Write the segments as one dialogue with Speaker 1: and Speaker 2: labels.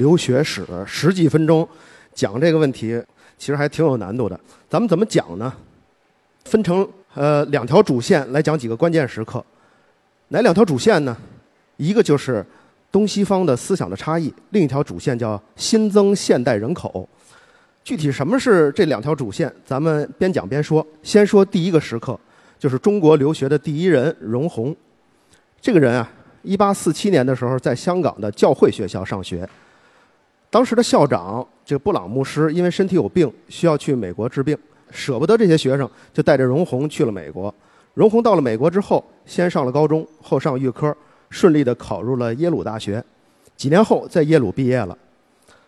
Speaker 1: 留学史十几分钟讲这个问题，其实还挺有难度的。咱们怎么讲呢？分成呃两条主线来讲几个关键时刻。哪两条主线呢？一个就是东西方的思想的差异，另一条主线叫新增现代人口。具体什么是这两条主线？咱们边讲边说。先说第一个时刻，就是中国留学的第一人荣闳。这个人啊，一八四七年的时候在香港的教会学校上学。当时的校长这个布朗牧师因为身体有病，需要去美国治病，舍不得这些学生，就带着荣宏去了美国。荣宏到了美国之后，先上了高中，后上预科，顺利的考入了耶鲁大学。几年后，在耶鲁毕业了。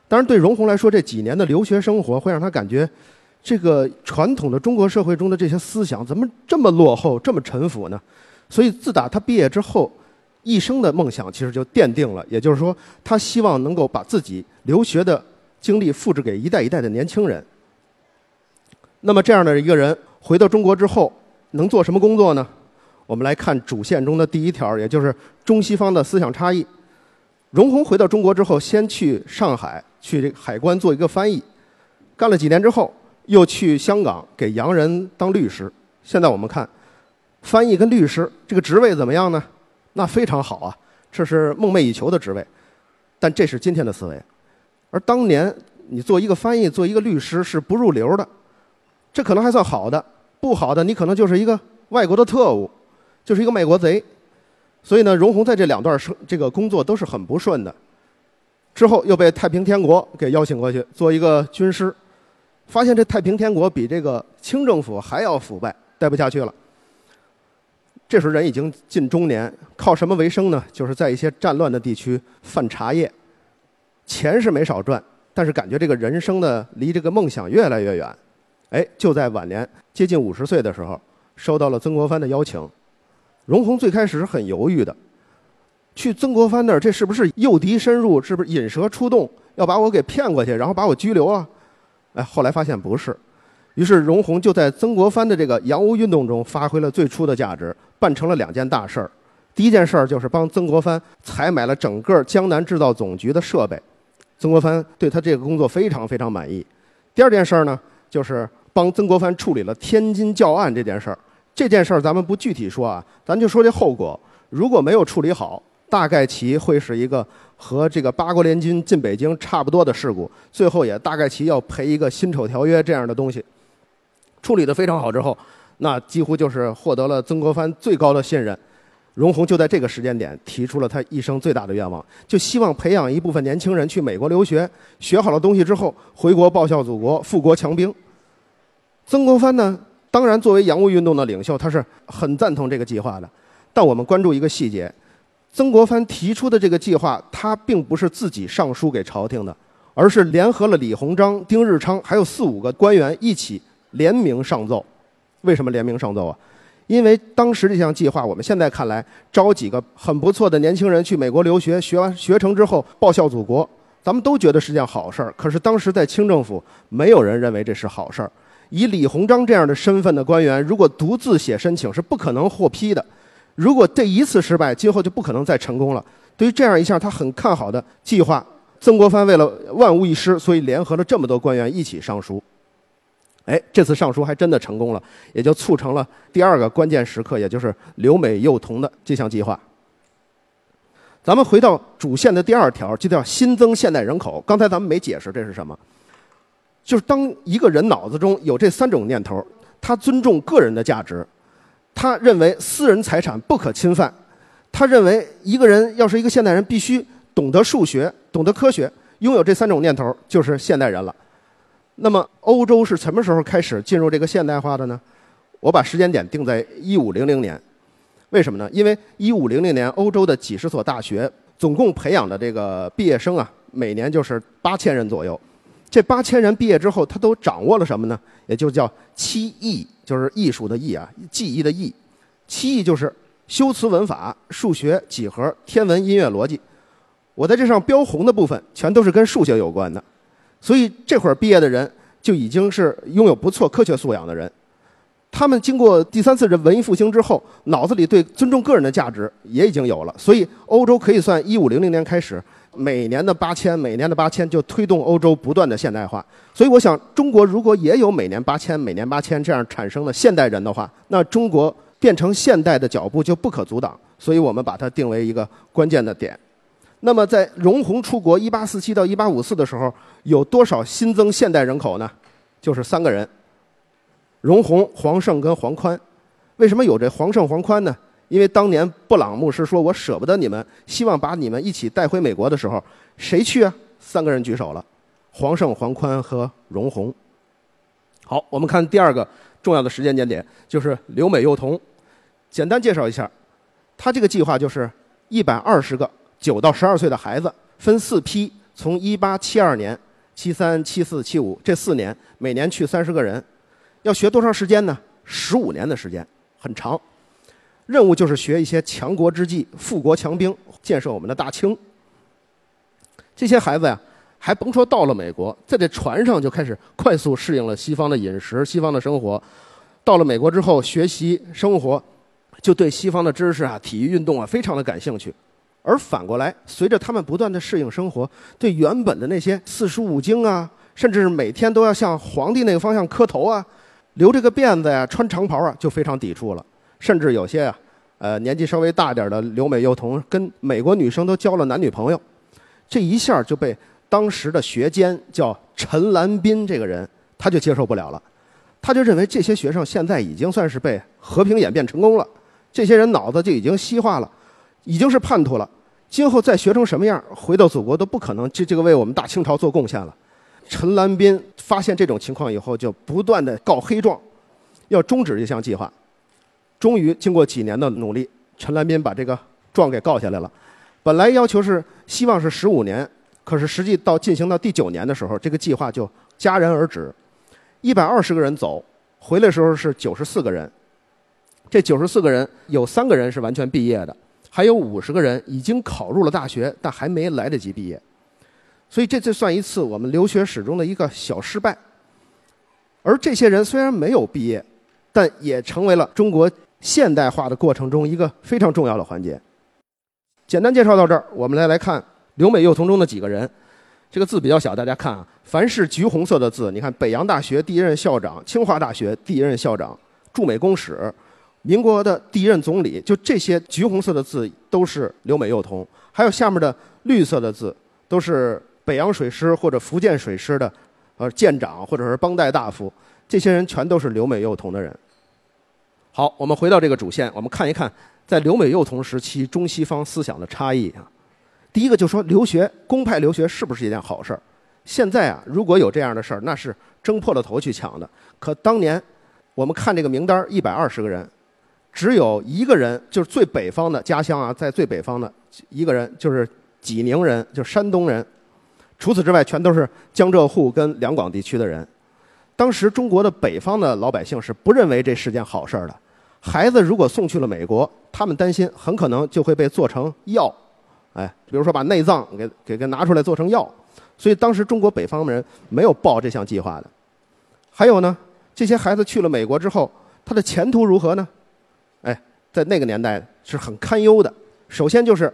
Speaker 1: 当然，对荣宏来说，这几年的留学生活会让他感觉，这个传统的中国社会中的这些思想怎么这么落后、这么陈腐呢？所以，自打他毕业之后，一生的梦想其实就奠定了。也就是说，他希望能够把自己留学的经历复制给一代一代的年轻人。那么，这样的一个人回到中国之后，能做什么工作呢？我们来看主线中的第一条，也就是中西方的思想差异。荣闳回到中国之后，先去上海。去海关做一个翻译，干了几年之后，又去香港给洋人当律师。现在我们看，翻译跟律师这个职位怎么样呢？那非常好啊，这是梦寐以求的职位。但这是今天的思维，而当年你做一个翻译、做一个律师是不入流的，这可能还算好的，不好的你可能就是一个外国的特务，就是一个卖国贼。所以呢，荣闳在这两段生这个工作都是很不顺的。之后又被太平天国给邀请过去做一个军师，发现这太平天国比这个清政府还要腐败，待不下去了。这时候人已经近中年，靠什么为生呢？就是在一些战乱的地区贩茶叶，钱是没少赚，但是感觉这个人生呢离这个梦想越来越远。哎，就在晚年接近五十岁的时候，收到了曾国藩的邀请。荣闳最开始是很犹豫的。去曾国藩那儿，这是不是诱敌深入？是不是引蛇出洞，要把我给骗过去，然后把我拘留了？哎，后来发现不是，于是荣闳就在曾国藩的这个洋务运动中发挥了最初的价值，办成了两件大事儿。第一件事儿就是帮曾国藩采买了整个江南制造总局的设备，曾国藩对他这个工作非常非常满意。第二件事儿呢，就是帮曾国藩处理了天津教案这件事儿。这件事儿咱们不具体说啊，咱就说这后果，如果没有处理好。大概其会是一个和这个八国联军进北京差不多的事故，最后也大概其要赔一个辛丑条约这样的东西。处理的非常好之后，那几乎就是获得了曾国藩最高的信任。荣闳就在这个时间点提出了他一生最大的愿望，就希望培养一部分年轻人去美国留学，学好了东西之后回国报效祖国，富国强兵。曾国藩呢，当然作为洋务运动的领袖，他是很赞同这个计划的。但我们关注一个细节。曾国藩提出的这个计划，他并不是自己上书给朝廷的，而是联合了李鸿章、丁日昌还有四五个官员一起联名上奏。为什么联名上奏啊？因为当时这项计划，我们现在看来招几个很不错的年轻人去美国留学，学完学成之后报效祖国，咱们都觉得是件好事儿。可是当时在清政府，没有人认为这是好事儿。以李鸿章这样的身份的官员，如果独自写申请，是不可能获批的。如果这一次失败，今后就不可能再成功了。对于这样一项他很看好的计划，曾国藩为了万无一失，所以联合了这么多官员一起上书。哎，这次上书还真的成功了，也就促成了第二个关键时刻，也就是留美幼童的这项计划。咱们回到主线的第二条，就叫新增现代人口。刚才咱们没解释这是什么，就是当一个人脑子中有这三种念头，他尊重个人的价值。他认为私人财产不可侵犯，他认为一个人要是一个现代人，必须懂得数学、懂得科学，拥有这三种念头就是现代人了。那么，欧洲是什么时候开始进入这个现代化的呢？我把时间点定在一五零零年，为什么呢？因为一五零零年，欧洲的几十所大学总共培养的这个毕业生啊，每年就是八千人左右。这八千人毕业之后，他都掌握了什么呢？也就叫七艺。就是艺术的艺啊，技艺的艺，七艺就是修辞文法、数学、几何、天文、音乐、逻辑。我在这上标红的部分，全都是跟数学有关的。所以这会儿毕业的人就已经是拥有不错科学素养的人。他们经过第三次的文艺复兴之后，脑子里对尊重个人的价值也已经有了。所以欧洲可以算一五零零年开始每年的八千，每年的八千，就推动欧洲不断的现代化。所以，我想，中国如果也有每年八千、每年八千这样产生的现代人的话，那中国变成现代的脚步就不可阻挡。所以我们把它定为一个关键的点。那么，在容闳出国一八四七到一八五四的时候，有多少新增现代人口呢？就是三个人：容闳、黄胜跟黄宽。为什么有这黄胜、黄宽呢？因为当年布朗牧师说：“我舍不得你们，希望把你们一起带回美国的时候，谁去啊？”三个人举手了：黄胜、黄宽和容闳。好，我们看第二个重要的时间节点，就是留美幼童。简单介绍一下，他这个计划就是一百二十个九到十二岁的孩子，分四批，从一八七二年、七三、七四、七五这四年，每年去三十个人，要学多长时间呢？十五年的时间，很长。任务就是学一些强国之计，富国强兵，建设我们的大清。这些孩子呀，还甭说到了美国，在这船上就开始快速适应了西方的饮食、西方的生活。到了美国之后，学习生活，就对西方的知识啊、体育运动啊，非常的感兴趣。而反过来，随着他们不断的适应生活，对原本的那些四书五经啊，甚至是每天都要向皇帝那个方向磕头啊，留这个辫子呀，穿长袍啊，就非常抵触了。甚至有些啊，呃，年纪稍微大点的留美幼童跟美国女生都交了男女朋友，这一下就被当时的学监叫陈兰斌这个人他就接受不了了，他就认为这些学生现在已经算是被和平演变成功了，这些人脑子就已经西化了，已经是叛徒了，今后再学成什么样，回到祖国都不可能这这个为我们大清朝做贡献了。陈兰斌发现这种情况以后，就不断的告黑状，要终止这项计划。终于经过几年的努力，陈兰斌把这个状给告下来了。本来要求是希望是十五年，可是实际到进行到第九年的时候，这个计划就戛然而止。一百二十个人走，回来时候是九十四个人。这九十四个人有三个人是完全毕业的，还有五十个人已经考入了大学，但还没来得及毕业。所以这这算一次我们留学史中的一个小失败。而这些人虽然没有毕业，但也成为了中国。现代化的过程中，一个非常重要的环节。简单介绍到这儿，我们来来看留美幼童中的几个人。这个字比较小，大家看啊，凡是橘红色的字，你看北洋大学第一任校长、清华大学第一任校长、驻美公使、民国的第一任总理，就这些橘红色的字都是留美幼童。还有下面的绿色的字，都是北洋水师或者福建水师的呃舰长或者是帮带大夫。这些人全都是留美幼童的人。好，我们回到这个主线，我们看一看在留美幼童时期中西方思想的差异啊。第一个就说留学，公派留学是不是一件好事儿？现在啊，如果有这样的事儿，那是争破了头去抢的。可当年我们看这个名单，一百二十个人，只有一个人，就是最北方的家乡啊，在最北方的一个人，就是济宁人，就是山东人。除此之外，全都是江浙沪跟两广地区的人。当时中国的北方的老百姓是不认为这是件好事儿的。孩子如果送去了美国，他们担心很可能就会被做成药，哎，比如说把内脏给给给拿出来做成药，所以当时中国北方的人没有报这项计划的。还有呢，这些孩子去了美国之后，他的前途如何呢？哎，在那个年代是很堪忧的。首先就是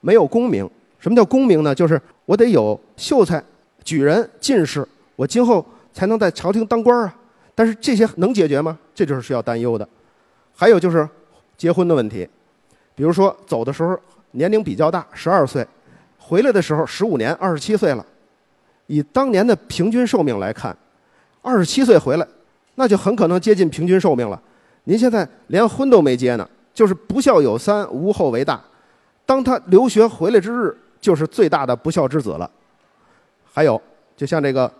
Speaker 1: 没有功名。什么叫功名呢？就是我得有秀才、举人、进士，我今后才能在朝廷当官啊。但是这些能解决吗？这就是需要担忧的。还有就是结婚的问题，比如说走的时候年龄比较大，十二岁，回来的时候十五年，二十七岁了。以当年的平均寿命来看，二十七岁回来，那就很可能接近平均寿命了。您现在连婚都没结呢，就是不孝有三，无后为大。当他留学回来之日，就是最大的不孝之子了。还有，就像这个，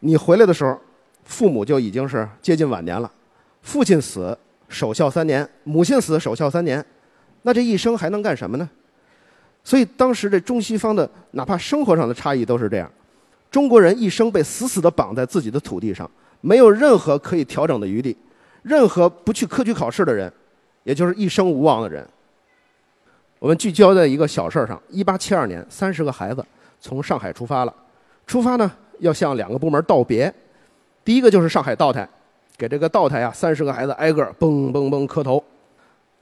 Speaker 1: 你回来的时候，父母就已经是接近晚年了，父亲死。守孝三年，母亲死守孝三年，那这一生还能干什么呢？所以当时这中西方的哪怕生活上的差异都是这样，中国人一生被死死地绑在自己的土地上，没有任何可以调整的余地，任何不去科举考试的人，也就是一生无望的人。我们聚焦在一个小事儿上：一八七二年，三十个孩子从上海出发了，出发呢要向两个部门道别，第一个就是上海道台。给这个道台啊，三十个孩子挨个嘣嘣嘣磕头，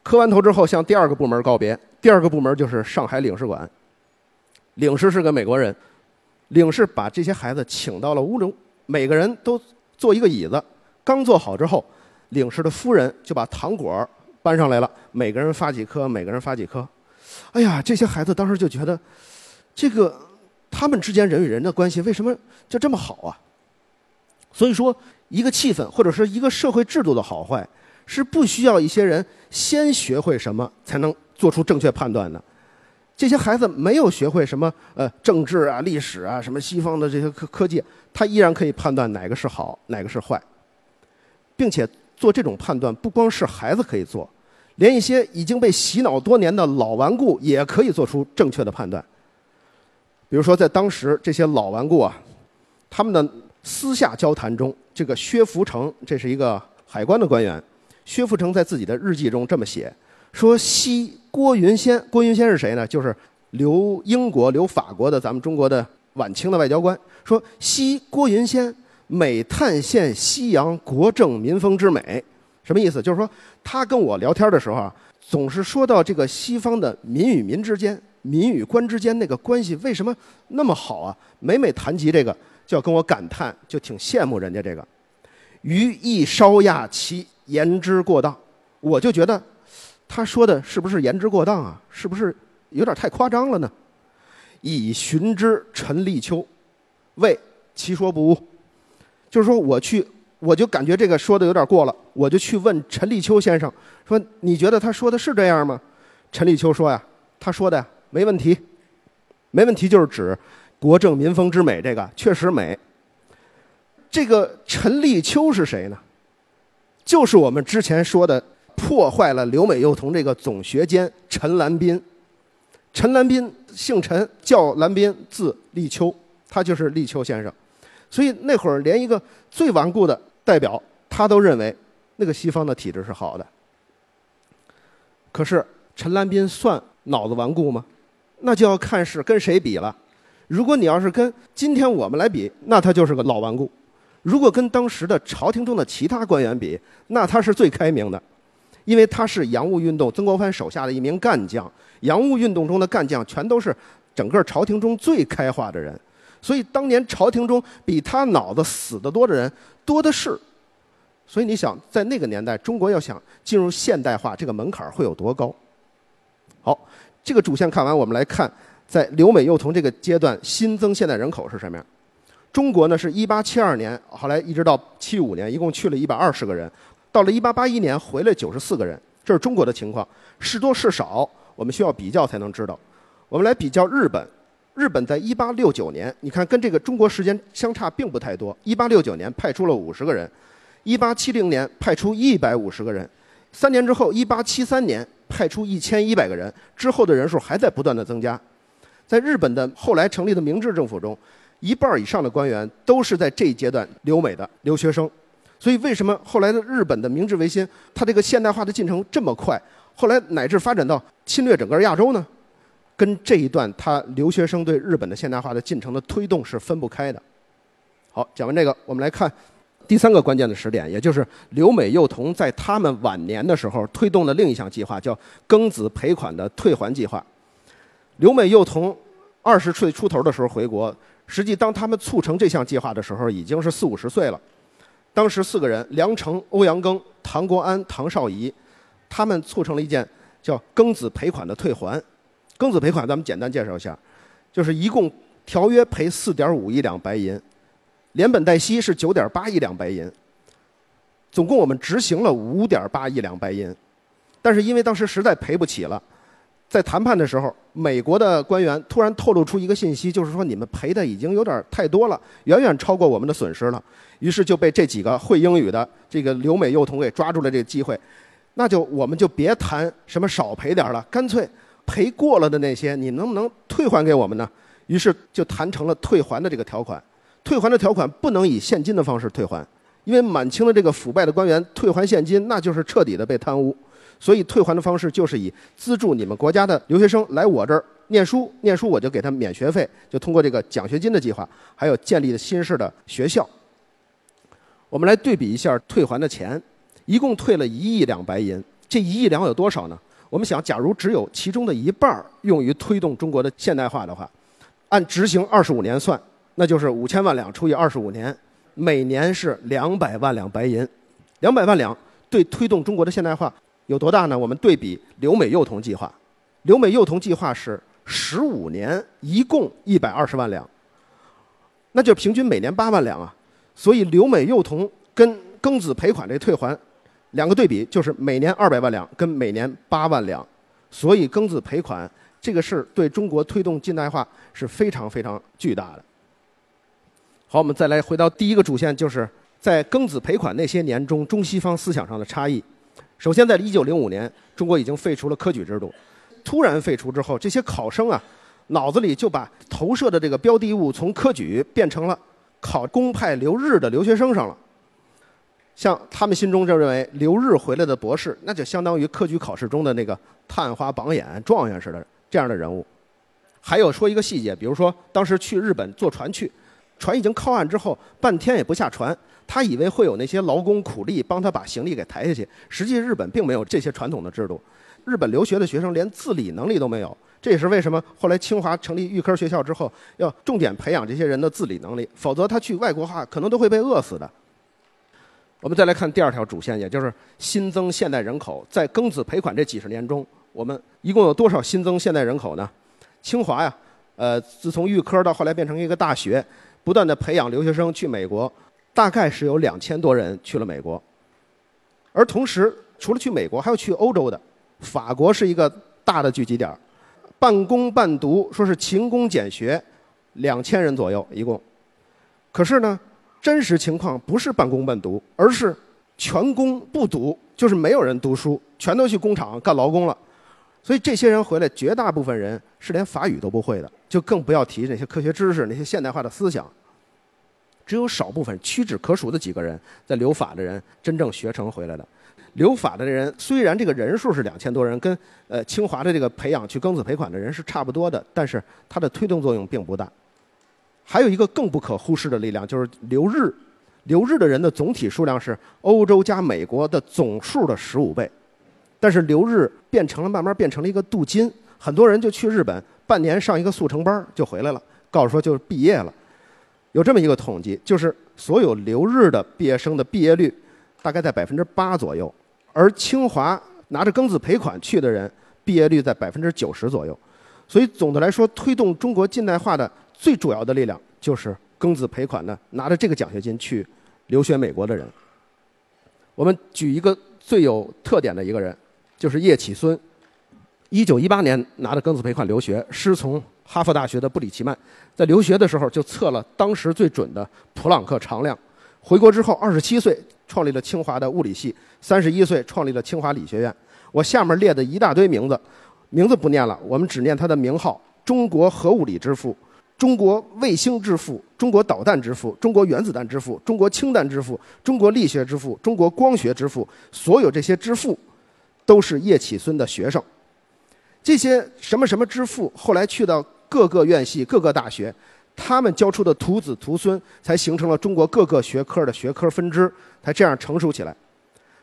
Speaker 1: 磕完头之后向第二个部门告别。第二个部门就是上海领事馆。领事是个美国人，领事把这些孩子请到了屋中，每个人都坐一个椅子。刚坐好之后，领事的夫人就把糖果搬上来了，每个人发几颗，每个人发几颗。哎呀，这些孩子当时就觉得，这个他们之间人与人的关系为什么就这么好啊？所以说，一个气氛或者是一个社会制度的好坏，是不需要一些人先学会什么才能做出正确判断的。这些孩子没有学会什么呃政治啊、历史啊、什么西方的这些科科技，他依然可以判断哪个是好，哪个是坏，并且做这种判断不光是孩子可以做，连一些已经被洗脑多年的老顽固也可以做出正确的判断。比如说，在当时这些老顽固啊，他们的私下交谈中，这个薛福成，这是一个海关的官员。薛福成在自己的日记中这么写：说西郭云仙，郭云仙是谁呢？就是留英国、留法国的咱们中国的晚清的外交官。说西郭云仙每探现西洋国政民风之美，什么意思？就是说他跟我聊天的时候啊，总是说到这个西方的民与民之间、民与官之间那个关系为什么那么好啊？每每谈及这个。就要跟我感叹，就挺羡慕人家这个，余亦稍讶其言之过当，我就觉得他说的是不是言之过当啊？是不是有点太夸张了呢？以寻之陈立秋，谓其说不误。就是说我去，我就感觉这个说的有点过了，我就去问陈立秋先生，说你觉得他说的是这样吗？陈立秋说呀，他说的呀没问题，没问题就是指。国政民风之美，这个确实美。这个陈立秋是谁呢？就是我们之前说的破坏了留美幼童这个总学监陈兰斌。陈兰斌姓陈，叫兰斌，字立秋，他就是立秋先生。所以那会儿连一个最顽固的代表，他都认为那个西方的体制是好的。可是陈兰斌算脑子顽固吗？那就要看是跟谁比了。如果你要是跟今天我们来比，那他就是个老顽固；如果跟当时的朝廷中的其他官员比，那他是最开明的，因为他是洋务运动曾国藩手下的一名干将。洋务运动中的干将全都是整个朝廷中最开化的人，所以当年朝廷中比他脑子死得多的人多的是。所以你想，在那个年代，中国要想进入现代化，这个门槛会有多高？好，这个主线看完，我们来看。在留美幼童这个阶段，新增现代人口是什么样？中国呢是1872年，后来一直到75年，一共去了一百二十个人，到了1881年回来九十四个人，这是中国的情况，是多是少，我们需要比较才能知道。我们来比较日本，日本在1869年，你看跟这个中国时间相差并不太多，1869年派出了五十个人，1870年派出一百五十个人，三年之后1873年派出一千一百个人，之后的人数还在不断的增加。在日本的后来成立的明治政府中，一半以上的官员都是在这一阶段留美的留学生，所以为什么后来的日本的明治维新，它这个现代化的进程这么快，后来乃至发展到侵略整个亚洲呢？跟这一段他留学生对日本的现代化的进程的推动是分不开的。好，讲完这个，我们来看第三个关键的时点，也就是留美幼童在他们晚年的时候推动的另一项计划，叫庚子赔款的退还计划。留美幼童二十岁出头的时候回国，实际当他们促成这项计划的时候，已经是四五十岁了。当时四个人：梁诚、欧阳庚、唐国安、唐绍仪，他们促成了一件叫“庚子赔款”的退还。庚子赔款，咱们简单介绍一下，就是一共条约赔四点五亿两白银，连本带息是九点八亿两白银，总共我们执行了五点八亿两白银，但是因为当时实在赔不起了。在谈判的时候，美国的官员突然透露出一个信息，就是说你们赔的已经有点太多了，远远超过我们的损失了。于是就被这几个会英语的这个留美幼童给抓住了这个机会，那就我们就别谈什么少赔点了，干脆赔过了的那些，你能不能退还给我们呢？于是就谈成了退还的这个条款。退还的条款不能以现金的方式退还，因为满清的这个腐败的官员退还现金，那就是彻底的被贪污。所以退还的方式就是以资助你们国家的留学生来我这儿念书，念书我就给他免学费，就通过这个奖学金的计划，还有建立的新式的学校。我们来对比一下退还的钱，一共退了一亿两白银。这一亿两有多少呢？我们想，假如只有其中的一半用于推动中国的现代化的话，按执行二十五年算，那就是五千万两除以二十五年，每年是两百万两白银。两百万两对推动中国的现代化有多大呢？我们对比留美幼童计划，留美幼童计划是十五年，一共一百二十万两，那就平均每年八万两啊。所以留美幼童跟庚子赔款这退还两个对比，就是每年二百万两跟每年八万两。所以庚子赔款这个事对中国推动近代化是非常非常巨大的。好，我们再来回到第一个主线，就是在庚子赔款那些年中，中西方思想上的差异。首先，在一九零五年，中国已经废除了科举制度。突然废除之后，这些考生啊，脑子里就把投射的这个标的物从科举变成了。考公派留日的留学生上了，像他们心中就认为留日回来的博士，那就相当于科举考试中的那个探花榜眼、状元似的这样的人物。还有说一个细节，比如说当时去日本坐船去，船已经靠岸之后，半天也不下船，他以为会有那些劳工苦力帮他把行李给抬下去，实际日本并没有这些传统的制度，日本留学的学生连自理能力都没有。这也是为什么后来清华成立预科学校之后，要重点培养这些人的自理能力，否则他去外国话可能都会被饿死的。我们再来看第二条主线，也就是新增现代人口。在庚子赔款这几十年中，我们一共有多少新增现代人口呢？清华呀，呃，自从预科到后来变成一个大学，不断的培养留学生去美国，大概是有两千多人去了美国。而同时，除了去美国，还有去欧洲的，法国是一个大的聚集点。半工半读，说是勤工俭学，两千人左右一共。可是呢，真实情况不是半工半读，而是全工不读，就是没有人读书，全都去工厂干劳工了。所以这些人回来，绝大部分人是连法语都不会的，就更不要提那些科学知识、那些现代化的思想。只有少部分屈指可数的几个人在留法的人真正学成回来的。留法的人虽然这个人数是两千多人，跟呃清华的这个培养去庚子赔款的人是差不多的，但是它的推动作用并不大。还有一个更不可忽视的力量，就是留日。留日的人的总体数量是欧洲加美国的总数的十五倍，但是留日变成了慢慢变成了一个镀金，很多人就去日本半年上一个速成班就回来了，告诉说就是毕业了。有这么一个统计，就是所有留日的毕业生的毕业率大概在百分之八左右。而清华拿着庚子赔款去的人，毕业率在百分之九十左右，所以总的来说，推动中国近代化的最主要的力量就是庚子赔款呢拿着这个奖学金去留学美国的人。我们举一个最有特点的一个人，就是叶企孙。一九一八年拿着庚子赔款留学，师从哈佛大学的布里奇曼，在留学的时候就测了当时最准的普朗克常量。回国之后，二十七岁创立了清华的物理系，三十一岁创立了清华理学院。我下面列的一大堆名字，名字不念了，我们只念他的名号：中国核物理之父，中国卫星之父，中国导弹之父，中国原子弹之父，中国氢弹之父，中国力学之父，中国光学之父。所有这些之父，都是叶企孙的学生。这些什么什么之父，后来去到各个院系、各个大学。他们教出的徒子徒孙，才形成了中国各个学科的学科分支，才这样成熟起来。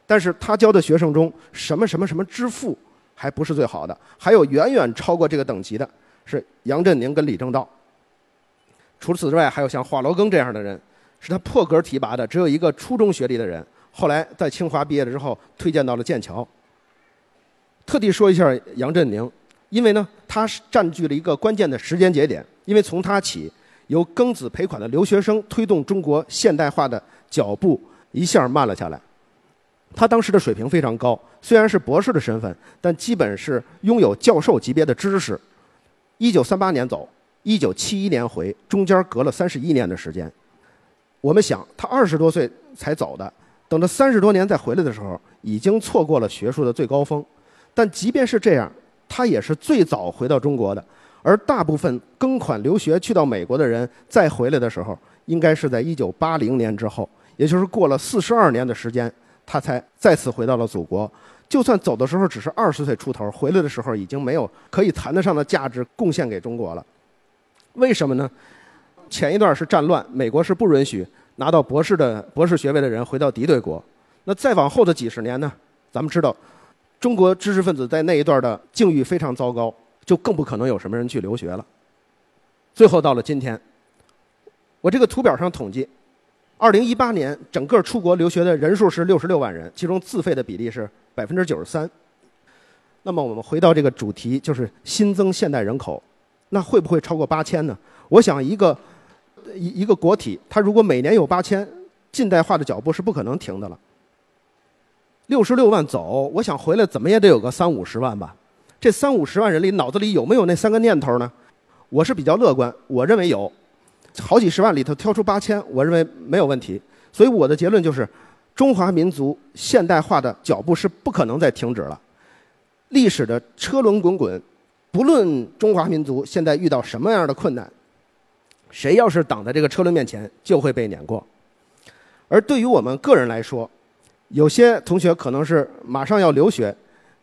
Speaker 1: 但是他教的学生中，什么什么什么之父，还不是最好的，还有远远超过这个等级的，是杨振宁跟李政道。除此之外，还有像华罗庚这样的人，是他破格提拔的，只有一个初中学历的人，后来在清华毕业了之后，推荐到了剑桥。特地说一下杨振宁，因为呢，他是占据了一个关键的时间节点，因为从他起。由庚子赔款的留学生推动中国现代化的脚步一下慢了下来。他当时的水平非常高，虽然是博士的身份，但基本是拥有教授级别的知识。一九三八年走，一九七一年回，中间隔了三十一年的时间。我们想，他二十多岁才走的，等到三十多年再回来的时候，已经错过了学术的最高峰。但即便是这样，他也是最早回到中国的。而大部分庚款留学去到美国的人再回来的时候，应该是在一九八零年之后，也就是过了四十二年的时间，他才再次回到了祖国。就算走的时候只是二十岁出头，回来的时候已经没有可以谈得上的价值贡献给中国了。为什么呢？前一段是战乱，美国是不允许拿到博士的博士学位的人回到敌对国。那再往后的几十年呢？咱们知道，中国知识分子在那一段的境遇非常糟糕。就更不可能有什么人去留学了。最后到了今天，我这个图表上统计，二零一八年整个出国留学的人数是六十六万人，其中自费的比例是百分之九十三。那么我们回到这个主题，就是新增现代人口，那会不会超过八千呢？我想一个一一个国体，它如果每年有八千，近代化的脚步是不可能停的了。六十六万走，我想回来怎么也得有个三五十万吧。这三五十万人里，脑子里有没有那三个念头呢？我是比较乐观，我认为有，好几十万里头挑出八千，我认为没有问题。所以我的结论就是，中华民族现代化的脚步是不可能再停止了。历史的车轮滚滚，不论中华民族现在遇到什么样的困难，谁要是挡在这个车轮面前，就会被碾过。而对于我们个人来说，有些同学可能是马上要留学，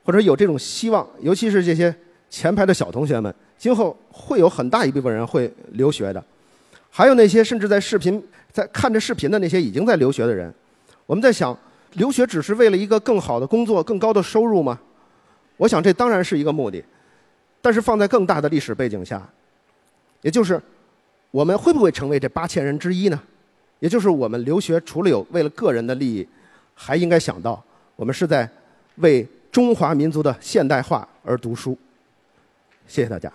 Speaker 1: 或者有这种希望，尤其是这些前排的小同学们。今后会有很大一部分人会留学的，还有那些甚至在视频在看着视频的那些已经在留学的人，我们在想，留学只是为了一个更好的工作、更高的收入吗？我想这当然是一个目的，但是放在更大的历史背景下，也就是我们会不会成为这八千人之一呢？也就是我们留学除了有为了个人的利益，还应该想到我们是在为中华民族的现代化而读书。谢谢大家。